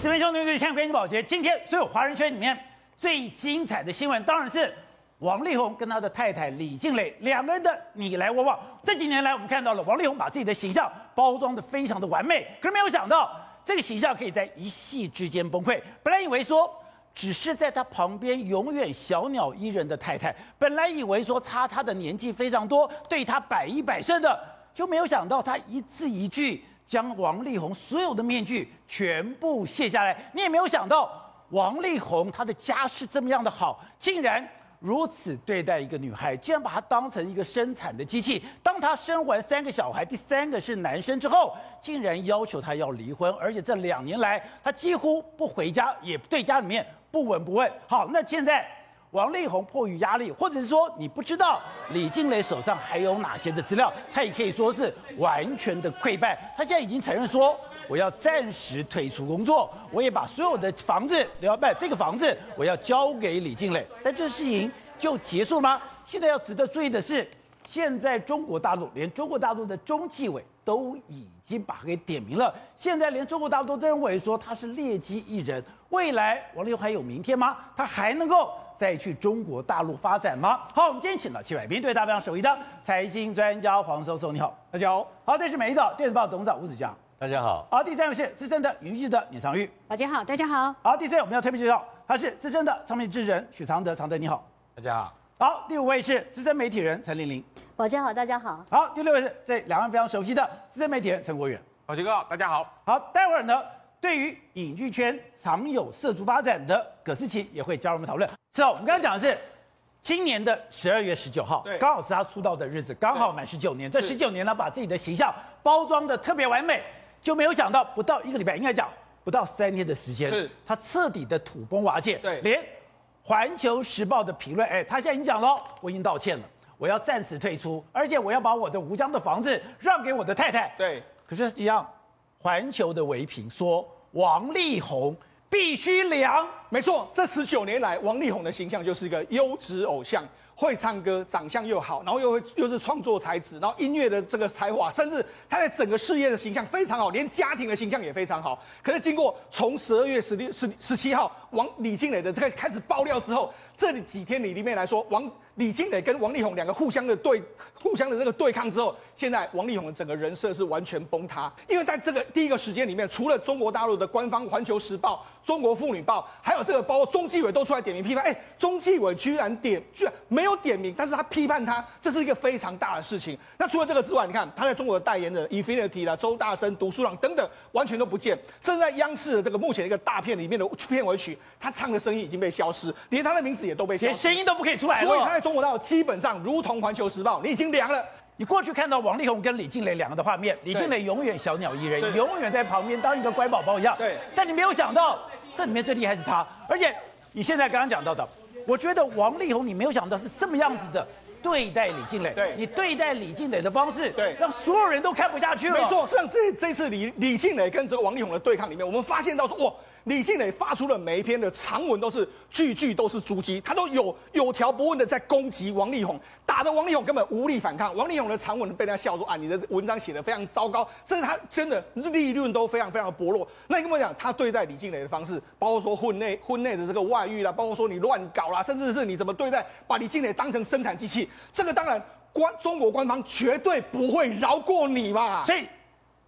这边兄弟们，现在关注宝杰。今天所有华人圈里面最精彩的新闻，当然是王力宏跟他的太太李静蕾两个人的你来我往。这几年来，我们看到了王力宏把自己的形象包装得非常的完美，可是没有想到这个形象可以在一夕之间崩溃。本来以为说只是在他旁边永远小鸟依人的太太，本来以为说差他的年纪非常多，对他百依百顺的，就没有想到他一字一句。将王力宏所有的面具全部卸下来，你也没有想到王力宏他的家世这么样的好，竟然如此对待一个女孩，竟然把她当成一个生产的机器。当他生完三个小孩，第三个是男生之后，竟然要求他要离婚，而且这两年来他几乎不回家，也对家里面不闻不问。好，那现在。王力宏迫于压力，或者是说你不知道李静蕾手上还有哪些的资料，他也可以说是完全的溃败。他现在已经承认说，我要暂时退出工作，我也把所有的房子都要卖，这个房子我要交给李静蕾。但这事情就结束吗？现在要值得注意的是，现在中国大陆连中国大陆的中纪委都已经把他给点名了。现在连中国大陆都认为说他是劣迹艺人，未来王力宏还有明天吗？他还能够？再去中国大陆发展吗？好，我们今天请到七百名对大非常熟悉的财经专家黄教授，你好，大家好。好，这是《每日电子报》董事长吴子江，大家好。好，第三位是资深的影剧记者李长玉，大家好，大家好。好，第四位我们要特别介绍，他是资深的唱片制人许常德，常德你好，大家好。好，第五位是资深媒体人陈玲玲，大家好，大家好。好，第六位是这两位非常熟悉的资深媒体人陈国远，宝杰哥，大家好。好，待会儿呢，对于影剧圈常有涉足发展的葛思琪也会加入我们讨论。是哦，我们刚刚讲的是今年的十二月十九号，对，刚好是他出道的日子，刚好满十九年。这十九年呢，把自己的形象包装的特别完美，就没有想到不到一个礼拜，应该讲不到三天的时间，是他彻底的土崩瓦解。对，连《环球时报》的评论，哎，他现在已经讲了，我已经道歉了，我要暂时退出，而且我要把我的吴江的房子让给我的太太。对，可是实际上，《环球》的微评说王力宏。必须凉，没错，这十九年来，王力宏的形象就是一个优质偶像，会唱歌，长相又好，然后又会又是创作才子，然后音乐的这个才华，甚至他在整个事业的形象非常好，连家庭的形象也非常好。可是经过从十二月十六、十十七号王李静蕾的这个开始爆料之后，这几天里里面来说，王。李静蕾跟王力宏两个互相的对，互相的这个对抗之后，现在王力宏的整个人设是完全崩塌。因为在这个第一个时间里面，除了中国大陆的官方《环球时报》、《中国妇女报》，还有这个包括中纪委都出来点名批判。哎，中纪委居然点，居然没有点名，但是他批判他，这是一个非常大的事情。那除了这个之外，你看他在中国的代言人 Infinity 啦、周大生、读书郎等等，完全都不见。甚至在央视的这个目前一个大片里面的片尾曲，他唱的声音已经被消失，连他的名字也都被消失，连声音都不可以出来了。所以他在中国大陆基本上。如同环球时报，你已经凉了。你过去看到王力宏跟李静蕾两个的画面，李静蕾永远小鸟依人，永远在旁边当一个乖宝宝一样。对。但你没有想到，这里面最厉害是他。而且你现在刚刚讲到的，我觉得王力宏你没有想到是这么样子的对待李静蕾。对。你对待李静蕾的方式，对，让所有人都看不下去了。没错，像这这次李李静蕾跟这个王力宏的对抗里面，我们发现到说，哇。李静蕾发出的每一篇的长文都是句句都是诛机，他都有有条不紊的在攻击王力宏，打得王力宏根本无力反抗。王力宏的长文被他笑说啊，你的文章写的非常糟糕，甚至他真的利润都非常非常的薄弱。那你跟我讲，他对待李静蕾的方式，包括说婚内婚内的这个外遇啦，包括说你乱搞啦，甚至是你怎么对待，把李静蕾当成生产机器，这个当然官中国官方绝对不会饶过你嘛。所以。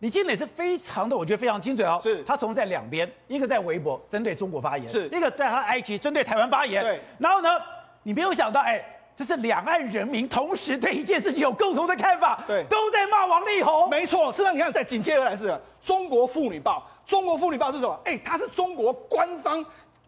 李金磊是非常的，我觉得非常精准哦。是，他从在两边，一个在微博针对中国发言，是一个在他埃及针对台湾发言。对，然后呢，你没有想到，哎，这是两岸人民同时对一件事情有共同的看法，对，都在骂王力宏。没错，事实上你看，在紧接而来是中国妇女报，中国妇女报是什么？哎，它是中国官方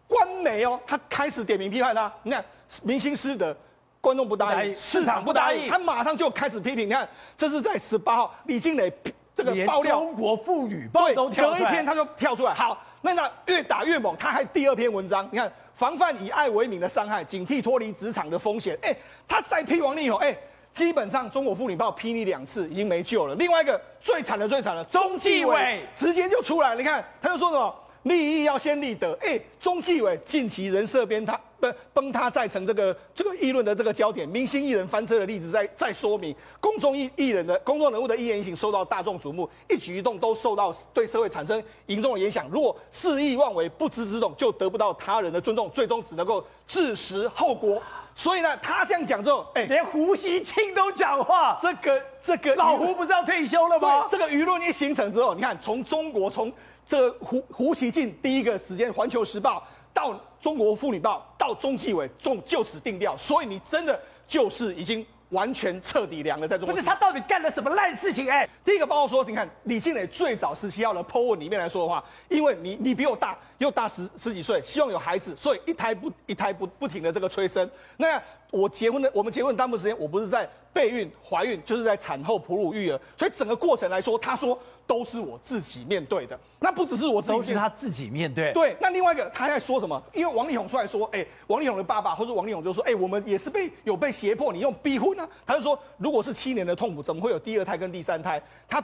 官媒哦，他开始点名批判他。你看，明星失德，观众不答应，市场不答应，他马上就开始批评。你看，这是在十八号，李静蕾。这个爆料，中国妇女报都跳出来，隔一天他就跳出来。好，那那越打越猛，他还第二篇文章，你看，防范以爱为名的伤害，警惕脱离职场的风险。哎，他再批王力宏，哎，基本上中国妇女报批你两次已经没救了。另外一个最惨的最惨的，中纪委直接就出来，你看他就说什么，利益要先立德。哎，中纪委近期人设崩塌，崩崩塌再成这个这个议论的这个焦点，明星艺人翻车的例子在在说明，公众艺艺人的公众人物的一言一行受到大众瞩目，一举一动都受到对社会产生严重的影响。如果肆意妄为、不知自动，就得不到他人的尊重，最终只能够自食后果。所以呢，他这样讲之后，哎，连胡锡进都讲话，这个这个老胡不是要退休了吗？这个舆论一形成之后，你看，从中国从这个胡胡锡进第一个时间，《环球时报》到《中国妇女报》到中纪委，中就此定调。所以你真的就是已经。完全彻底凉了，在中国。不是他到底干了什么烂事情？哎，第一个报告说，你看李庆磊最早十七号的 po 文里面来说的话，因为你你比我大，又大十十几岁，希望有孩子，所以一胎不一胎不不停的这个催生。那我结婚的，我们结婚大部分时间，我不是在备孕、怀孕，就是在产后哺乳育儿，所以整个过程来说，他说。都是我自己面对的，那不只是我自己，都是他自己面对。对，那另外一个他在说什么？因为王力宏出来说，哎、欸，王力宏的爸爸或者王力宏就说，哎、欸，我们也是被有被胁迫，你用逼婚啊？他就说，如果是七年的痛苦，怎么会有第二胎跟第三胎？他，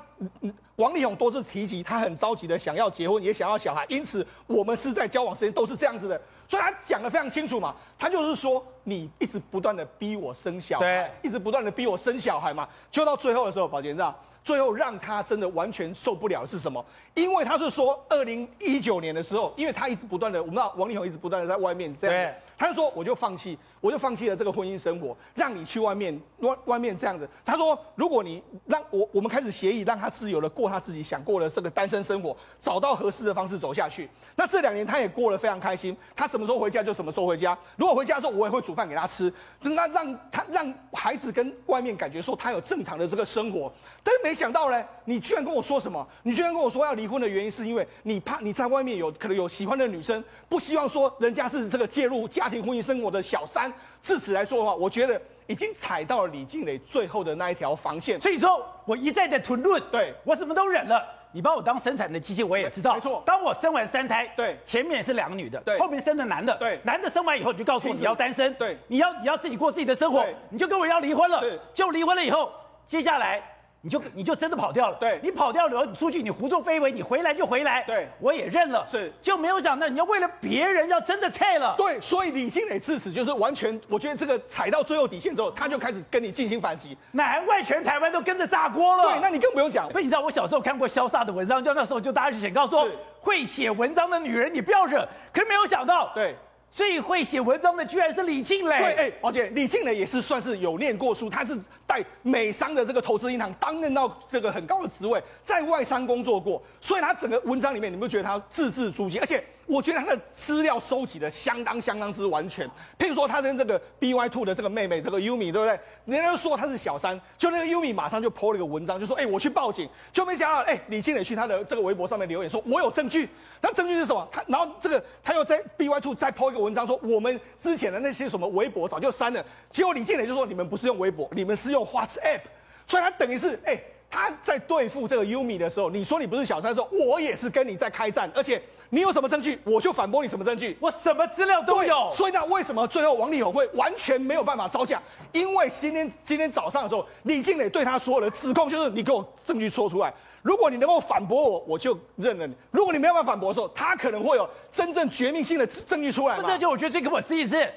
王力宏多次提及，他很着急的想要结婚，也想要小孩，因此我们是在交往时间都是这样子的，所以他讲的非常清楚嘛，他就是说，你一直不断的逼我生小孩，一直不断的逼我生小孩嘛，就到最后的时候，宝杰你知道？最后让他真的完全受不了的是什么？因为他是说，二零一九年的时候，因为他一直不断的，我们知道王力宏一直不断的在外面这样，对他就说我就放弃。我就放弃了这个婚姻生活，让你去外面外外面这样子。他说，如果你让我我们开始协议，让他自由的过他自己想过的这个单身生活，找到合适的方式走下去。那这两年他也过得非常开心，他什么时候回家就什么时候回家。如果回家的时候，我也会煮饭给他吃，那让他让孩子跟外面感觉说他有正常的这个生活。但是没想到呢，你居然跟我说什么？你居然跟我说要离婚的原因是因为你怕你在外面有可能有喜欢的女生，不希望说人家是这个介入家 庭婚姻生活的小三。自此来说的话，我觉得已经踩到了李静蕾最后的那一条防线。所以说我一再的吞论，对我什么都忍了。你把我当生产的机器，我也知道。没错。当我生完三胎，对，前面是两个女的，对，后面生的男的，对，男的生完以后，你就告诉我你要单身，对，你要你要自己过自己的生活，你就跟我要离婚了，是，就离婚了以后，接下来。你就你就真的跑掉了，对，你跑掉了，你出去你胡作非为，你回来就回来，对，我也认了，是，就没有想到你要为了别人要真的菜了，对，所以李金磊自此就是完全，我觉得这个踩到最后底线之后，他就开始跟你进行反击，难怪全台湾都跟着炸锅了，对，那你更不用讲，所以你知道我小时候看过潇洒的文章，就那时候就大家就写告说，会写文章的女人你不要惹，可是没有想到，对。最会写文章的居然是李庆磊。对，哎，而且，李庆磊也是算是有念过书，他是带美商的这个投资银行担任到这个很高的职位，在外商工作过，所以他整个文章里面，你们觉得他字字珠玑，而且。我觉得他的资料收集的相当相当之完全。譬如说，他跟这个 BY Two 的这个妹妹，这个 Yumi，对不对？人家就说他是小三，就那个 Yumi 马上就 po 了一个文章，就说：“哎，我去报警。”就没想到，哎，李静蕾去他的这个微博上面留言说：“我有证据。”那证据是什么？他然后这个他又在 BY Two 再 po 一个文章说：“我们之前的那些什么微博早就删了。”结果李静蕾就说：“你们不是用微博，你们是用 WhatsApp。”所以他等于是，哎，他在对付这个 Yumi 的时候，你说你不是小三的时候，我也是跟你在开战，而且。你有什么证据，我就反驳你什么证据。我什么资料都有。所以呢，为什么最后王力宏会完全没有办法招架？因为今天今天早上的时候，李静蕾对他所有的指控就是你给我证据说出来。如果你能够反驳我，我就认了你；如果你没有办法反驳的时候，他可能会有真正绝命性的证据出来。这就我觉得最可思议的是，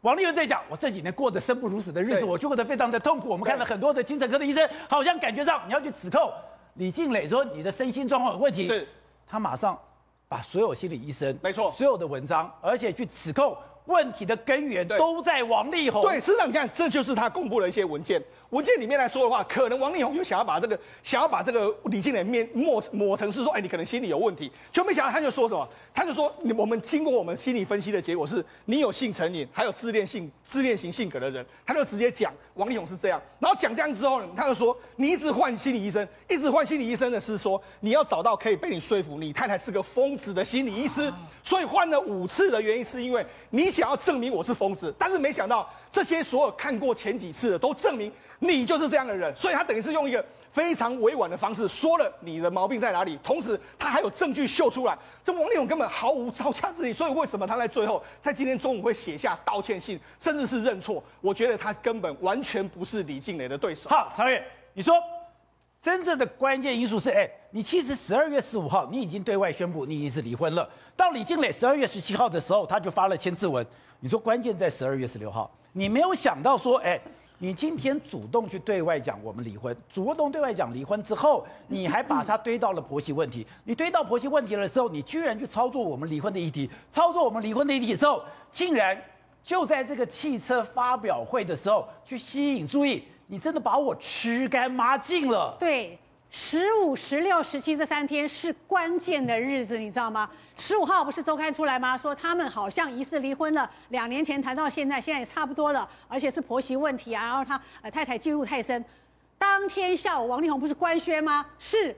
王力宏在讲，我这几年过得生不如死的日子，我就过得非常的痛苦。我们看了很多的精神科的医生，好像感觉上你要去指控李静蕾说你的身心状况有问题，是，他马上。把所有心理医生，没错，所有的文章，而且去指控问题的根源都在王力宏。对，实际上你看，这就是他公布的一些文件。文件里面来说的话，可能王力宏又想要把这个，想要把这个李静蕾面抹抹成是说，哎，你可能心理有问题，就没想到他就说什么，他就说，我们经过我们心理分析的结果是，你有性成瘾，还有自恋性自恋型性格的人，他就直接讲王力宏是这样，然后讲这样之后呢，他就说，你一直换心理医生，一直换心理医生的是说，你要找到可以被你说服你太太是个疯子的心理医师，所以换了五次的原因是因为你想要证明我是疯子，但是没想到这些所有看过前几次的都证明。你就是这样的人，所以他等于是用一个非常委婉的方式说了你的毛病在哪里，同时他还有证据秀出来。这王力宏根本毫无招架之力，所以为什么他在最后在今天中午会写下道歉信，甚至是认错？我觉得他根本完全不是李静蕾的对手。好，曹越，你说真正的关键因素是，哎，你其实十二月十五号你已经对外宣布你已经是离婚了。到李静蕾十二月十七号的时候，他就发了签字文。你说关键在十二月十六号，你没有想到说，哎，你今天主动去对外讲我们离婚，主动对外讲离婚之后，你还把它堆到了婆媳问题。你堆到婆媳问题的时候，你居然去操作我们离婚的议题，操作我们离婚的议题的时候，竟然就在这个汽车发表会的时候去吸引注意。你真的把我吃干抹净了。对，十五、十六、十七这三天是关键的日子，你知道吗？十五号不是周刊出来吗？说他们好像疑似离婚了，两年前谈到现在，现在也差不多了，而且是婆媳问题啊。然后他呃太太进入太深，当天下午王力宏不是官宣吗？是，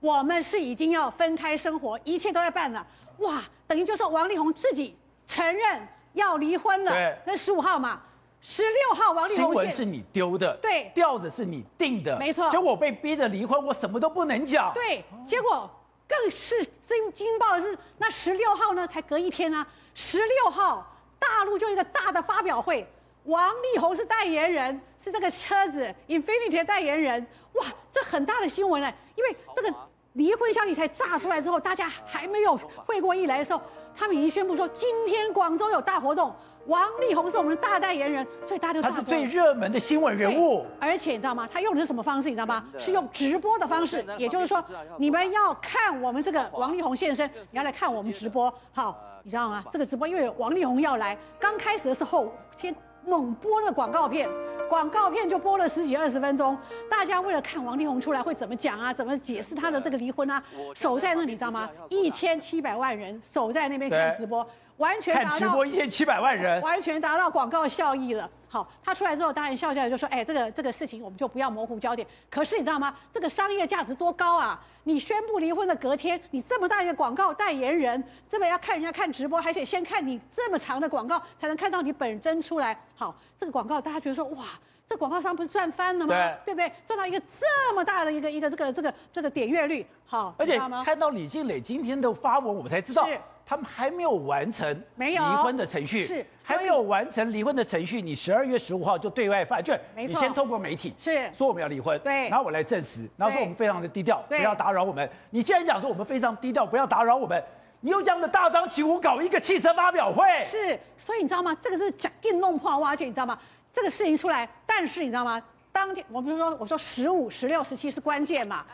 我们是已经要分开生活，一切都在办了。哇，等于就是王力宏自己承认要离婚了。对，那十五号嘛。十六号，王力宏新闻是你丢的，对，调子是你定的，没错。结果我被逼着离婚，我什么都不能讲。对，结果更是惊惊爆的是，那十六号呢，才隔一天啊。十六号，大陆就一个大的发表会，王力宏是代言人，是这个车子 Infinity 的代言人。哇，这很大的新闻呢，因为这个离婚消息才炸出来之后，大家还没有会过意来的时候，他们已经宣布说，今天广州有大活动。王力宏是我们的大代言人，所以大家就他是最热门的新闻人物。而且你知道吗？他用的是什么方式？你知道吗？是用直播的方式，也就是说，你们要看我们这个王力宏现身，你要来看我们直播。好，你知道吗？这个直播因为王力宏要来，刚开始的时候先猛播了广告片，广告片就播了十几二十分钟。大家为了看王力宏出来会怎么讲啊，怎么解释他的这个离婚啊，守在那里，你知道吗？一千七百万人守在那边看直播。完全达到看直播一千七百万人，完全达到广告效益了。好，他出来之后，当然笑笑就说：“哎，这个这个事情我们就不要模糊焦点。”可是你知道吗？这个商业价值多高啊！你宣布离婚的隔天，你这么大一个广告代言人，这么要看人家看直播，还得先看你这么长的广告，才能看到你本真出来。好，这个广告大家觉得说：“哇，这广告商不是赚翻了吗？对，对不对？赚到一个这么大的一个一个这个这个这个点阅率。”好，而且看到李静蕾今天的发文，我们才知道。他们还没有完成离婚的程序，是还没有完成离婚的程序。你十二月十五号就对外发，就你先透过媒体是说我们要离婚，对，然后我来证实，然后说我们非常的低调，不要打扰我们。你既然讲说我们非常低调，不要打扰我们，你又这样的大张旗鼓搞一个汽车发表会，是，所以你知道吗？这个是讲电弄破挖掘，你知道吗？这个事情出来，但是你知道吗？当天我不是说我说十五、十六、十七是关键嘛？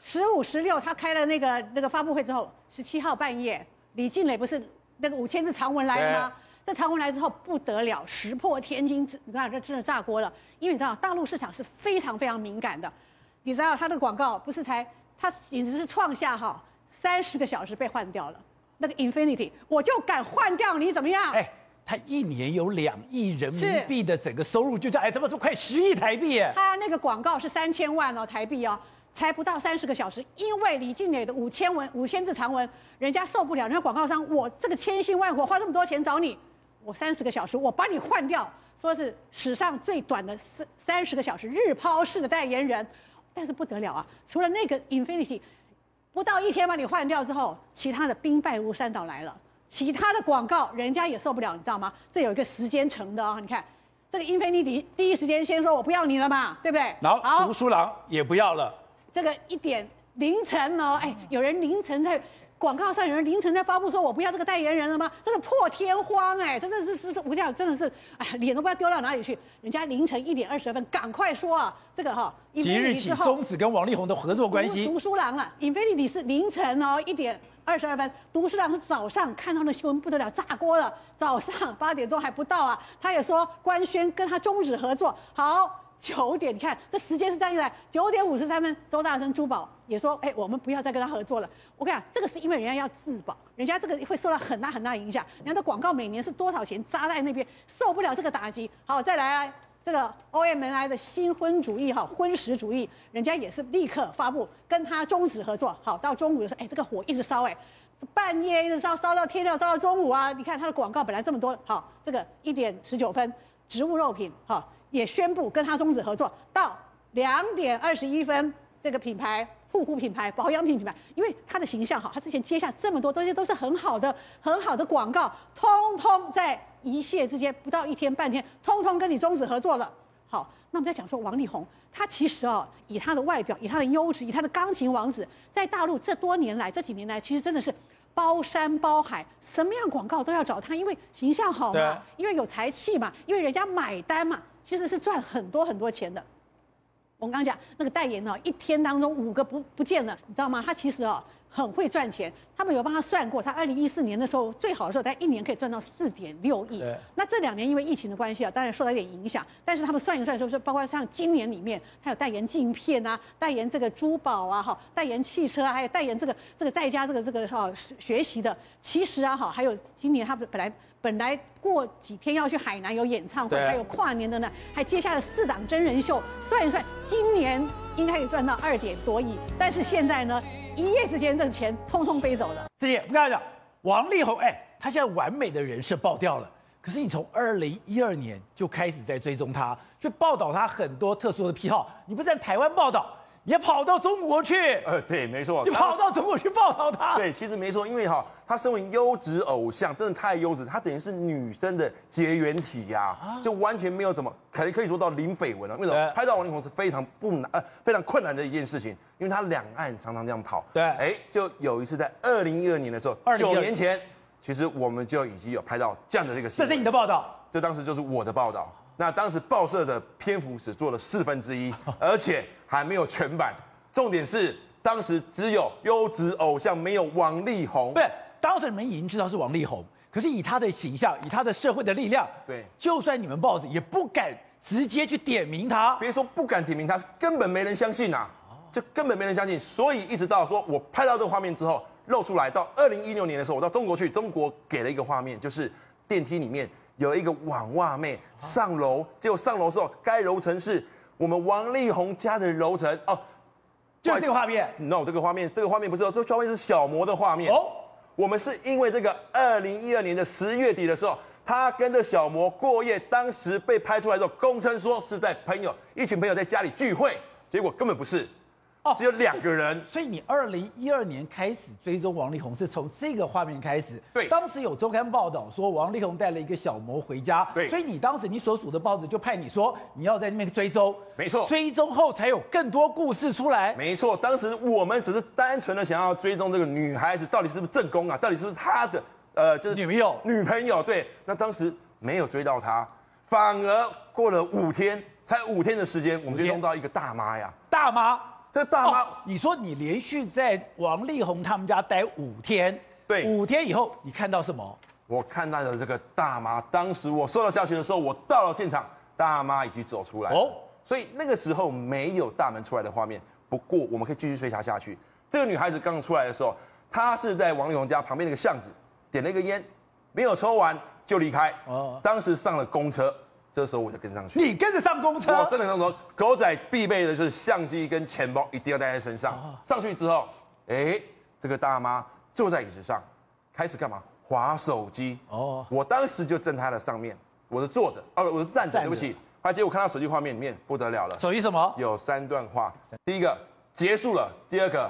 十五、十六他开了那个那个发布会之后，十七号半夜，李静蕾不是。那个五千字长文来了吗？这长文来之后不得了，石破天惊，你看这真的炸锅了。因为你知道大陆市场是非常非常敏感的，你知道他的广告不是才，他简直是创下哈三十个小时被换掉了。那个 Infinity，我就敢换掉你怎么样？哎，他一年有两亿人民币的整个收入，就叫哎，怎么说快十亿台币耶。他那个广告是三千万哦台币哦。才不到三十个小时，因为李俊磊的五千文五千字长文，人家受不了，人家广告商，我这个千辛万苦花这么多钱找你，我三十个小时我把你换掉，说是史上最短的三三十个小时日抛式的代言人，但是不得了啊，除了那个 Infinity，不到一天把你换掉之后，其他的兵败如山倒来了，其他的广告人家也受不了，你知道吗？这有一个时间程的哦，你看这个 Infiniti 第一时间先说我不要你了嘛，对不对？然后读书郎也不要了。这个一点凌晨哦，哎，有人凌晨在广告上，有人凌晨在发布说，我不要这个代言人了吗？这个破天荒哎，真的是是是，我讲真的是，哎，脸都不知道丢到哪里去。人家凌晨一点二十分，赶快说啊，这个哈、哦，即日起终止跟王力宏的合作关系。读书郎啊，Infinity 是凌晨哦一点二十二分，读书郎是早上看到那新闻不得了，炸锅了，早上八点钟还不到啊，他也说官宣跟他终止合作，好。九点，你看这时间是这样一来，九点五十三分，周大生珠宝也说，哎，我们不要再跟他合作了。我跟你讲，这个是因为人家要自保，人家这个会受到很大很大影响。人家的广告每年是多少钱扎在那边，受不了这个打击。好，再来啊，这个 OMNI 的新婚主义哈，婚食主义，人家也是立刻发布跟他终止合作。好，到中午的时候，哎，这个火一直烧，哎，半夜一直烧，烧到天亮，烧到中午啊。你看他的广告本来这么多，好，这个一点十九分，植物肉品，哈。也宣布跟他终止合作，到两点二十一分，这个品牌护肤品牌、保养品品牌，因为他的形象好，他之前接下这么多东西都是很好的、很好的广告，通通在一夕之间不到一天半天，通通跟你终止合作了。好，那我们在讲说王力宏，他其实哦，以他的外表，以他的优质，以他的钢琴王子，在大陆这多年来，这几年来，其实真的是包山包海，什么样广告都要找他，因为形象好嘛，因为有才气嘛，因为人家买单嘛，其实是赚很多很多钱的。我们刚刚讲那个代言呢，一天当中五个不不见了，你知道吗？他其实哦。很会赚钱，他们有帮他算过，他二零一四年的时候最好的时候，他一年可以赚到四点六亿。那这两年因为疫情的关系啊，当然受到一点影响。但是他们算一算，就是包括像今年里面，他有代言镜片啊，代言这个珠宝啊，哈，代言汽车啊，还有代言这个这个在家这个这个哈学习的。其实啊，哈，还有今年他本来本来过几天要去海南有演唱会，还有跨年的呢，还接下了四档真人秀。算一算，今年应该可以赚到二点多亿。但是现在呢？一夜之间，这个钱通通飞走了。这些我跟大家讲，王力宏，哎，他现在完美的人设爆掉了。可是你从二零一二年就开始在追踪他，去报道他很多特殊的癖好。你不是在台湾报道？也跑到中国去，呃，对，没错，你跑到中国去报道他。对，其实没错，因为哈，他身为优质偶像，真的太优质，他等于是女生的绝缘体呀，啊，就完全没有怎么可以可以说到零绯闻了。为什么？拍到王力宏是非常不难，呃，非常困难的一件事情，因为他两岸常常这样跑。对，哎，就有一次在二零一二年的时候，九年前，其实我们就已经有拍到这样的这个新闻。这是你的报道？这当时就是我的报道。那当时报社的篇幅只做了四分之一，而且还没有全版。重点是当时只有优质偶像，没有王力宏。对，当时你们已经知道是王力宏，可是以他的形象，以他的社会的力量，对，就算你们报纸也不敢直接去点名他。别说不敢点名他，根本没人相信呐，就根本没人相信。所以一直到说我拍到这个画面之后露出来，到二零一六年的时候，我到中国去，中国给了一个画面，就是电梯里面有一个网袜妹上楼，结果上楼时候该楼层是我们王力宏家的楼层哦。就这个画面，no，这个画面，这个画面不是哦，这个画面是小魔的画面。哦，我们是因为这个二零一二年的十月底的时候，他跟着小魔过夜，当时被拍出来的时候，公称说是在朋友一群朋友在家里聚会，结果根本不是。只有两个人，所以你二零一二年开始追踪王力宏是从这个画面开始。对，当时有周刊报道说王力宏带了一个小模回家。对，所以你当时你所属的报纸就派你说你要在那边追踪。没错，追踪后才有更多故事出来。没错，当时我们只是单纯的想要追踪这个女孩子到底是不是正宫啊，到底是不是他的呃就是女朋友。女朋友对，那当时没有追到她，反而过了五天，才五天的时间，我们就弄到一个大妈呀，大妈。这大妈、哦，你说你连续在王力宏他们家待五天，对，五天以后你看到什么？我看到的这个大妈。当时我收到消息的时候，我到了现场，大妈已经走出来哦，所以那个时候没有大门出来的画面。不过我们可以继续追查下去。这个女孩子刚出来的时候，她是在王力宏家旁边那个巷子点了一个烟，没有抽完就离开。哦，当时上了公车。这时候我就跟上去，你跟着上公车，我真的跟说。狗仔必备的就是相机跟钱包，一定要带在身上。上去之后，哎，这个大妈坐在椅子上，开始干嘛？划手机。哦，我当时就站在她的上面，我是坐着，哦，我是站着，对不起。而且我看到手机画面里面不得了了，手机什么？有三段话，第一个结束了，第二个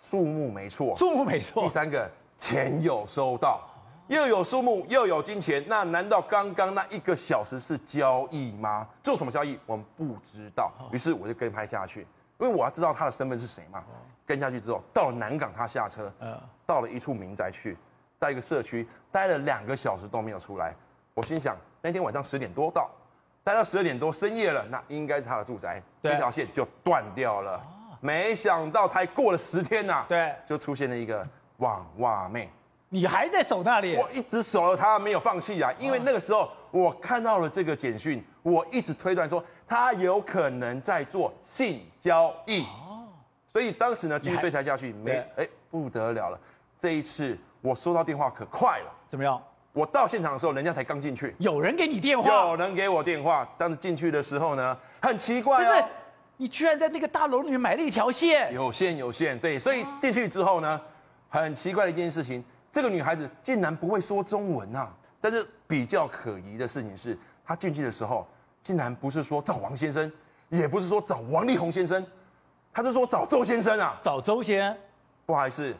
数目没错，数目没错，第三个钱有收到。又有数目又有金钱，那难道刚刚那一个小时是交易吗？做什么交易我们不知道。于是我就跟拍下去，因为我要知道他的身份是谁嘛。跟下去之后，到了南港，他下车，到了一处民宅去，在一个社区待了两个小时都没有出来。我心想，那天晚上十点多到，待到十二点多深夜了，那应该是他的住宅，这条线就断掉了。没想到才过了十天呐，对，就出现了一个网袜妹。你还在守那里？我一直守了他，没有放弃啊！因为那个时候我看到了这个简讯，我一直推断说他有可能在做性交易。哦，所以当时呢继续追查下去，没哎不得了了！这一次我收到电话可快了，怎么样？我到现场的时候，人家才刚进去，有人给你电话？有人给我电话，但是进去的时候呢，很奇怪哦，你居然在那个大楼里面买了一条线？有线有线，对，所以进去之后呢，很奇怪的一件事情。这个女孩子竟然不会说中文啊！但是比较可疑的事情是，她进去的时候，竟然不是说找王先生，也不是说找王力宏先生，她是说找周先生啊！找周先，不好意思，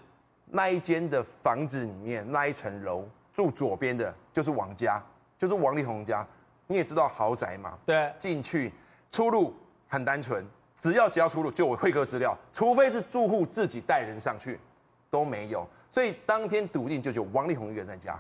那一间的房子里面那一层楼住左边的就是王家，就是王力宏家。你也知道豪宅嘛？对，进去出入很单纯，只要只要出入就我会客资料，除非是住户自己带人上去，都没有。所以当天笃定就只有王力宏一个人在家。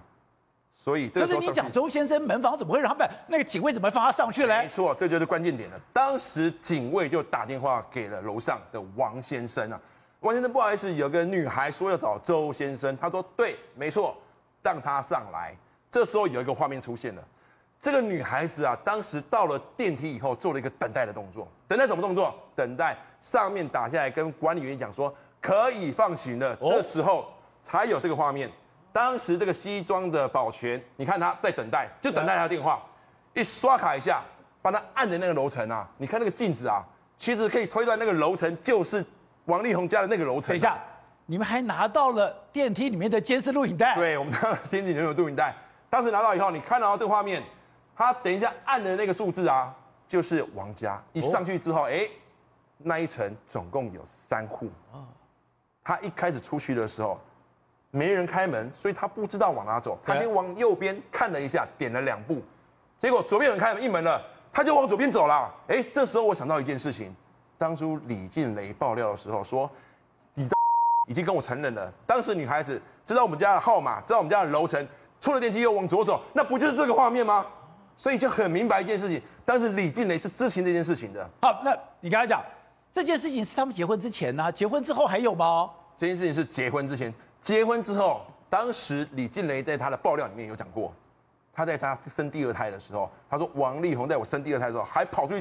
所以这个时候，可是你讲周先生门房怎么会让他们那个警卫怎么放他上去嘞？没错，这就是关键点了。当时警卫就打电话给了楼上的王先生啊，王先生不好意思，有个女孩说要找周先生，他说对，没错，让他上来。这时候有一个画面出现了。这个女孩子啊，当时到了电梯以后，做了一个等待的动作。等待什么动作？等待上面打下来跟管理员讲说可以放行了。这时候才有这个画面。当时这个西装的保全，你看他在等待，就等待他的电话。一刷卡一下，帮他按的那个楼层啊，你看那个镜子啊，其实可以推断那个楼层就是王力宏家的那个楼层。等一下，你们还拿到了电梯里面的监视录影带？对，我们当电梯里面有录影带。当时拿到以后，你看到这个画面。他等一下按的那个数字啊，就是王家。一上去之后，哎、欸，那一层总共有三户。他一开始出去的时候，没人开门，所以他不知道往哪走。他先往右边看了一下，点了两步，结果左边有人开门一门了，他就往左边走了。哎，这时候我想到一件事情，当初李静蕾爆料的时候说，你 已经跟我承认了，当时女孩子知道我们家的号码，知道我们家的楼层，出了电梯又往左走，那不就是这个画面吗？所以就很明白一件事情，但是李静蕾是知情这件事情的。好，那你跟他讲这件事情是他们结婚之前呢、啊？结婚之后还有吗？这件事情是结婚之前，结婚之后，当时李静蕾在她的爆料里面有讲过，她在她生第二胎的时候，她说王力宏在我生第二胎的时候还跑出去，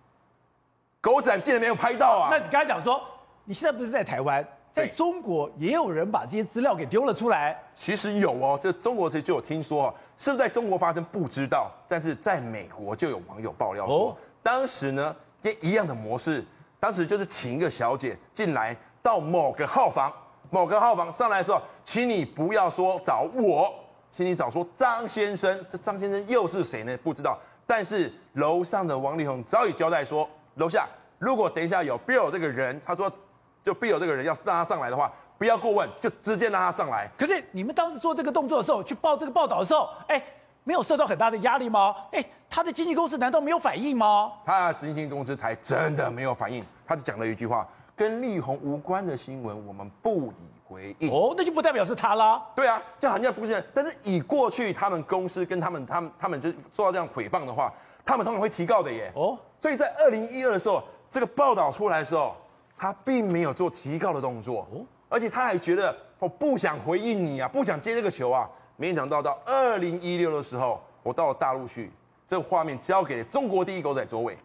狗仔竟然没有拍到啊！那你刚才讲说，你现在不是在台湾？在中国也有人把这些资料给丢了出来。其实有哦，这中国其实就有听说，是不是在中国发生不知道，但是在美国就有网友爆料说，当时呢也一样的模式，当时就是请一个小姐进来到某个号房，某个号房上来的时候，请你不要说找我，请你找说张先生。这张先生又是谁呢？不知道。但是楼上的王力宏早已交代说，楼下如果等一下有 Bill 这个人，他说。就 Bill 这个人，要是让他上来的话，不要过问，就直接让他上来。可是你们当时做这个动作的时候，去报这个报道的时候，哎，没有受到很大的压力吗？哎，他的经纪公司难道没有反应吗？他的经纪公司才真的没有反应，他只讲了一句话：跟力宏无关的新闻，我们不以回应。哦，那就不代表是他啦。对啊，这好像不是。但是以过去他们公司跟他们、他们、他们就受到这样诽谤的话，他们通常会提告的耶。哦，所以在二零一二的时候，这个报道出来的时候。他并没有做提告的动作，哦而且他还觉得我不想回应你啊，不想接这个球啊。没想到到二零一六的时候，我到了大陆去，这个画面交给中国第一狗仔卓伟，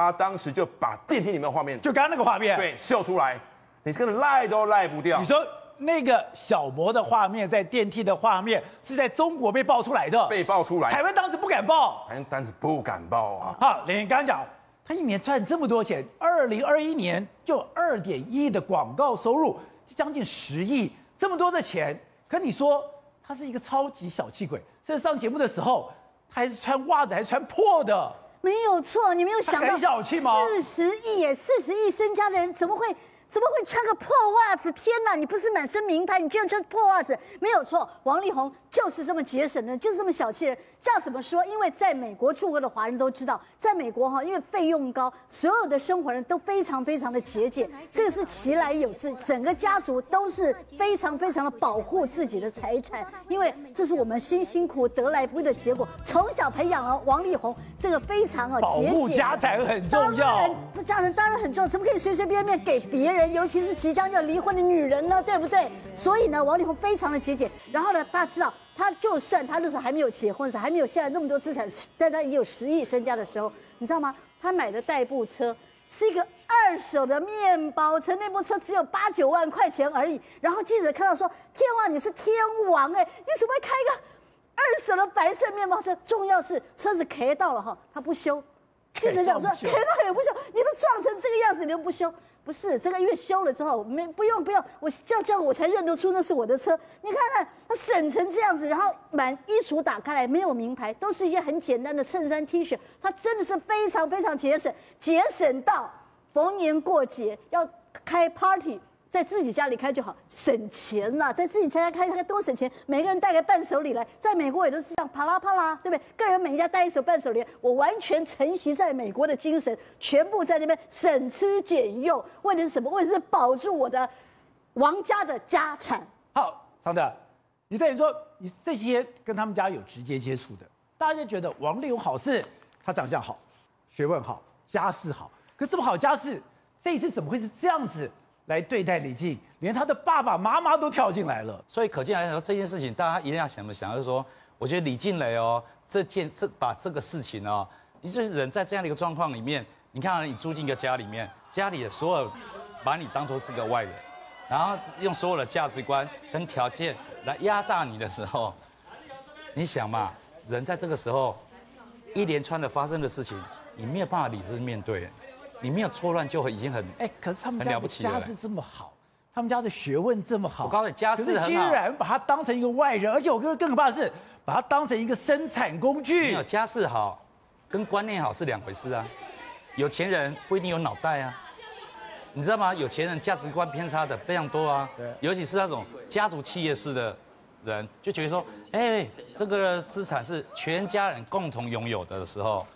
他当时就把电梯里面的画面，就刚刚那个画面，对，秀出来，你这个赖都赖不掉。你说那个小博的画面，在电梯的画面是在中国被爆出来的，被爆出来，台湾当时不敢报，台湾当时不敢报啊。好，连刚刚讲。他一年赚这么多钱，二零二一年就二点一亿的广告收入，将近十亿，这么多的钱。可你说他是一个超级小气鬼，甚至上节目的时候，他还是穿袜子，还是穿破的。没有错，你没有想到？四十亿耶，四十亿身家的人怎么会？怎么会穿个破袜子？天哪！你不是满身名牌，你居然穿破袜子？没有错，王力宏就是这么节省的，就是这么小气的人。这样怎么说？因为在美国住过的华人都知道，在美国哈，因为费用高，所有的生活人都非常非常的节俭，这个是其来有自，整个家族都是非常非常的保护自己的财产，因为这是我们辛辛苦得来不易的结果。从小培养了王力宏这个非常啊节俭，保护家产很重要，家产当然很重要，怎么可以随随便便给别人？尤其是即将要离婚的女人呢，对不对？所以呢，王力宏非常的节俭。然后呢，大家知道，他就算他那时候还没有结婚的时，还没有现在那么多资产，但他也有十亿身家的时候，你知道吗？他买的代步车是一个二手的面包车，那部车只有八九万块钱而已。然后记者看到说：“天王，你是天王哎，你怎么会开一个二手的白色面包车？重要是车子开到了哈，他不修。记者讲说开到也不修，你都撞成这个样子，你都不修。”不是这个月修了之后没不用不用，我叫叫了我才认得出那是我的车。你看看他省成这样子，然后满衣橱打开来没有名牌，都是一些很简单的衬衫 T 恤。他真的是非常非常节省，节省到逢年过节要开 party 在自己家里开就好，省钱呐，在自己家开开多省钱。每个人带个伴手礼来，在美国也都是这样，啪啦啪啦，对不对？个人每一家带一手伴手礼，我完全承袭在美国的精神，全部在那边省吃俭用。问题是什么？问题是保住我的王家的家产。好，常德，你等于说你这些跟他们家有直接接触的，大家觉得王力宏好是他长相好，学问好，家世好，可这么好家世，这一次怎么会是这样子？来对待李静，连他的爸爸妈妈都跳进来了，所以可见来说这件事情，大家一定要想不想，就是说，我觉得李静蕾哦，这件这把这个事情哦，你就是人在这样的一个状况里面，你看你住进一个家里面，家里的所有把你当作是个外人，然后用所有的价值观跟条件来压榨你的时候，你想嘛，人在这个时候一连串的发生的事情，你没有办法理智面对。你没有错乱就已经很哎，可是他们家的家世这么好，他们家的学问这么好，我告诉你，家世很好，竟然把他当成一个外人，而且我觉得更可怕的是，把他当成一个生产工具。没有家世好，跟观念好是两回事啊。有钱人不一定有脑袋啊，你知道吗？有钱人价值观偏差的非常多啊，尤其是那种家族企业式的人，就觉得说，哎，这个资产是全家人共同拥有的的时候。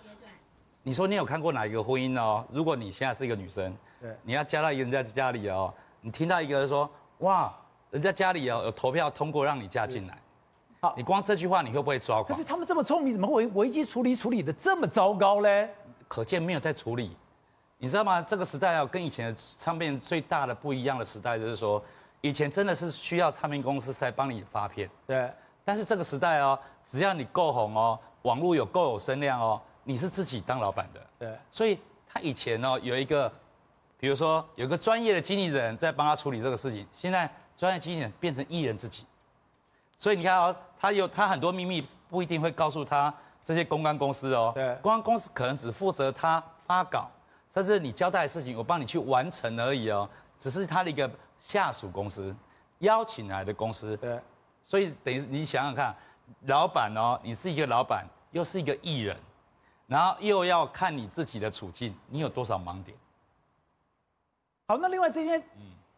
你说你有看过哪一个婚姻哦？如果你现在是一个女生，对，你要嫁到一个人家家里哦，你听到一个人说，哇，人家家里哦有投票通过让你嫁进来，好，你光这句话你会不会抓狂？可是他们这么聪明，怎么会危机处理处理的这么糟糕嘞？可见没有在处理，你知道吗？这个时代啊，跟以前的唱片最大的不一样的时代就是说，以前真的是需要唱片公司才帮你发片，对，但是这个时代哦，只要你够红哦，网络有够有声量哦。你是自己当老板的，对，所以他以前呢有一个，比如说有个专业的经纪人在帮他处理这个事情，现在专业经纪人变成艺人自己，所以你看哦，他有他很多秘密不一定会告诉他这些公关公司哦，对，公关公司可能只负责他发稿，甚至你交代的事情我帮你去完成而已哦，只是他的一个下属公司邀请来的公司，对，所以等于你想想看，老板哦，你是一个老板，又是一个艺人。然后又要看你自己的处境，你有多少盲点？好，那另外这边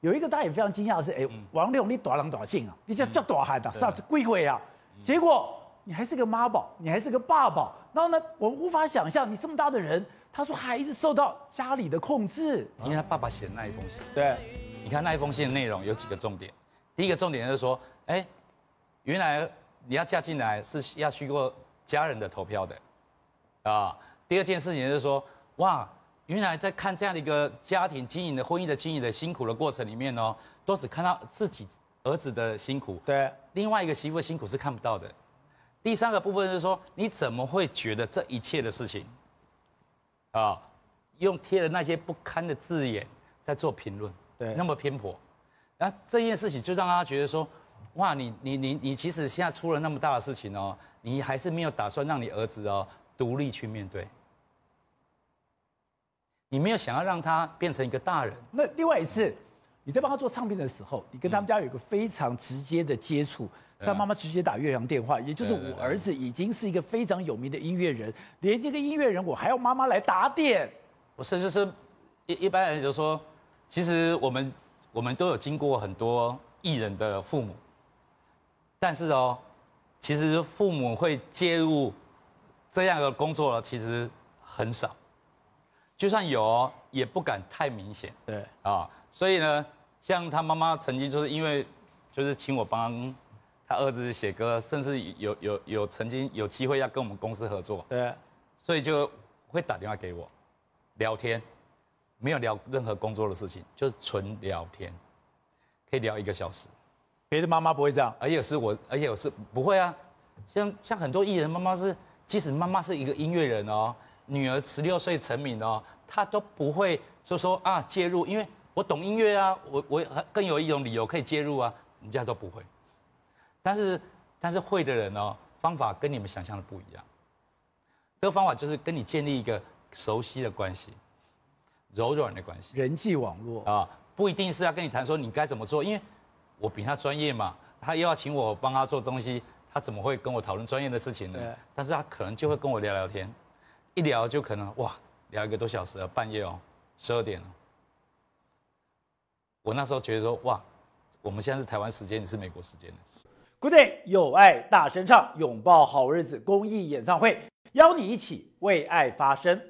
有一个大家也非常惊讶的是，哎，王力宏你短狼短信啊，你叫叫多海的，啥子鬼鬼啊？结果你还是个妈宝，你还是个爸宝。然后呢，我无法想象你这么大的人，他说孩子受到家里的控制。因为他爸爸写的那一封信，对，你看那一封信的内容有几个重点。第一个重点就是说，哎，原来你要嫁进来是要经过家人的投票的。啊，第二件事情就是说，哇，原来在看这样的一个家庭经营的婚姻的经营的辛苦的过程里面呢，都只看到自己儿子的辛苦，对，另外一个媳妇的辛苦是看不到的。第三个部分就是说，你怎么会觉得这一切的事情，啊，用贴了那些不堪的字眼在做评论，对，那么偏颇，那这件事情就让他觉得说，哇，你你你你其实现在出了那么大的事情哦，你还是没有打算让你儿子哦。独立去面对，你没有想要让他变成一个大人。那另外一次，你在帮他做唱片的时候，你跟他们家有一个非常直接的接触，他妈妈直接打岳阳电话，也就是我儿子已经是一个非常有名的音乐人，连这个音乐人我还要妈妈来打点。不是，就是一一般人就说，其实我们我们都有经过很多艺人的父母，但是哦，其实父母会介入。这样的工作其实很少，就算有，也不敢太明显。对啊，所以呢，像他妈妈曾经就是因为，就是请我帮他儿子写歌，甚至有有有曾经有机会要跟我们公司合作。对，所以就会打电话给我聊天，没有聊任何工作的事情，就是纯聊天，可以聊一个小时。别的妈妈不会这样，而且是我，而且我是不会啊，像像很多艺人妈妈是。即使妈妈是一个音乐人哦，女儿十六岁成名哦，她都不会就说啊介入，因为我懂音乐啊，我我更有一种理由可以介入啊，人家都不会。但是但是会的人哦，方法跟你们想象的不一样。这个方法就是跟你建立一个熟悉的关系，柔软的关系，人际网络啊，不一定是要跟你谈说你该怎么做，因为我比他专业嘛，他又要请我帮他做东西。他怎么会跟我讨论专业的事情呢？但是他可能就会跟我聊聊天，一聊就可能哇，聊一个多小时了，半夜哦，十二点了。我那时候觉得说，哇，我们现在是台湾时间，你是美国时间的。Good day，有爱大声唱，拥抱好日子公益演唱会，邀你一起为爱发声。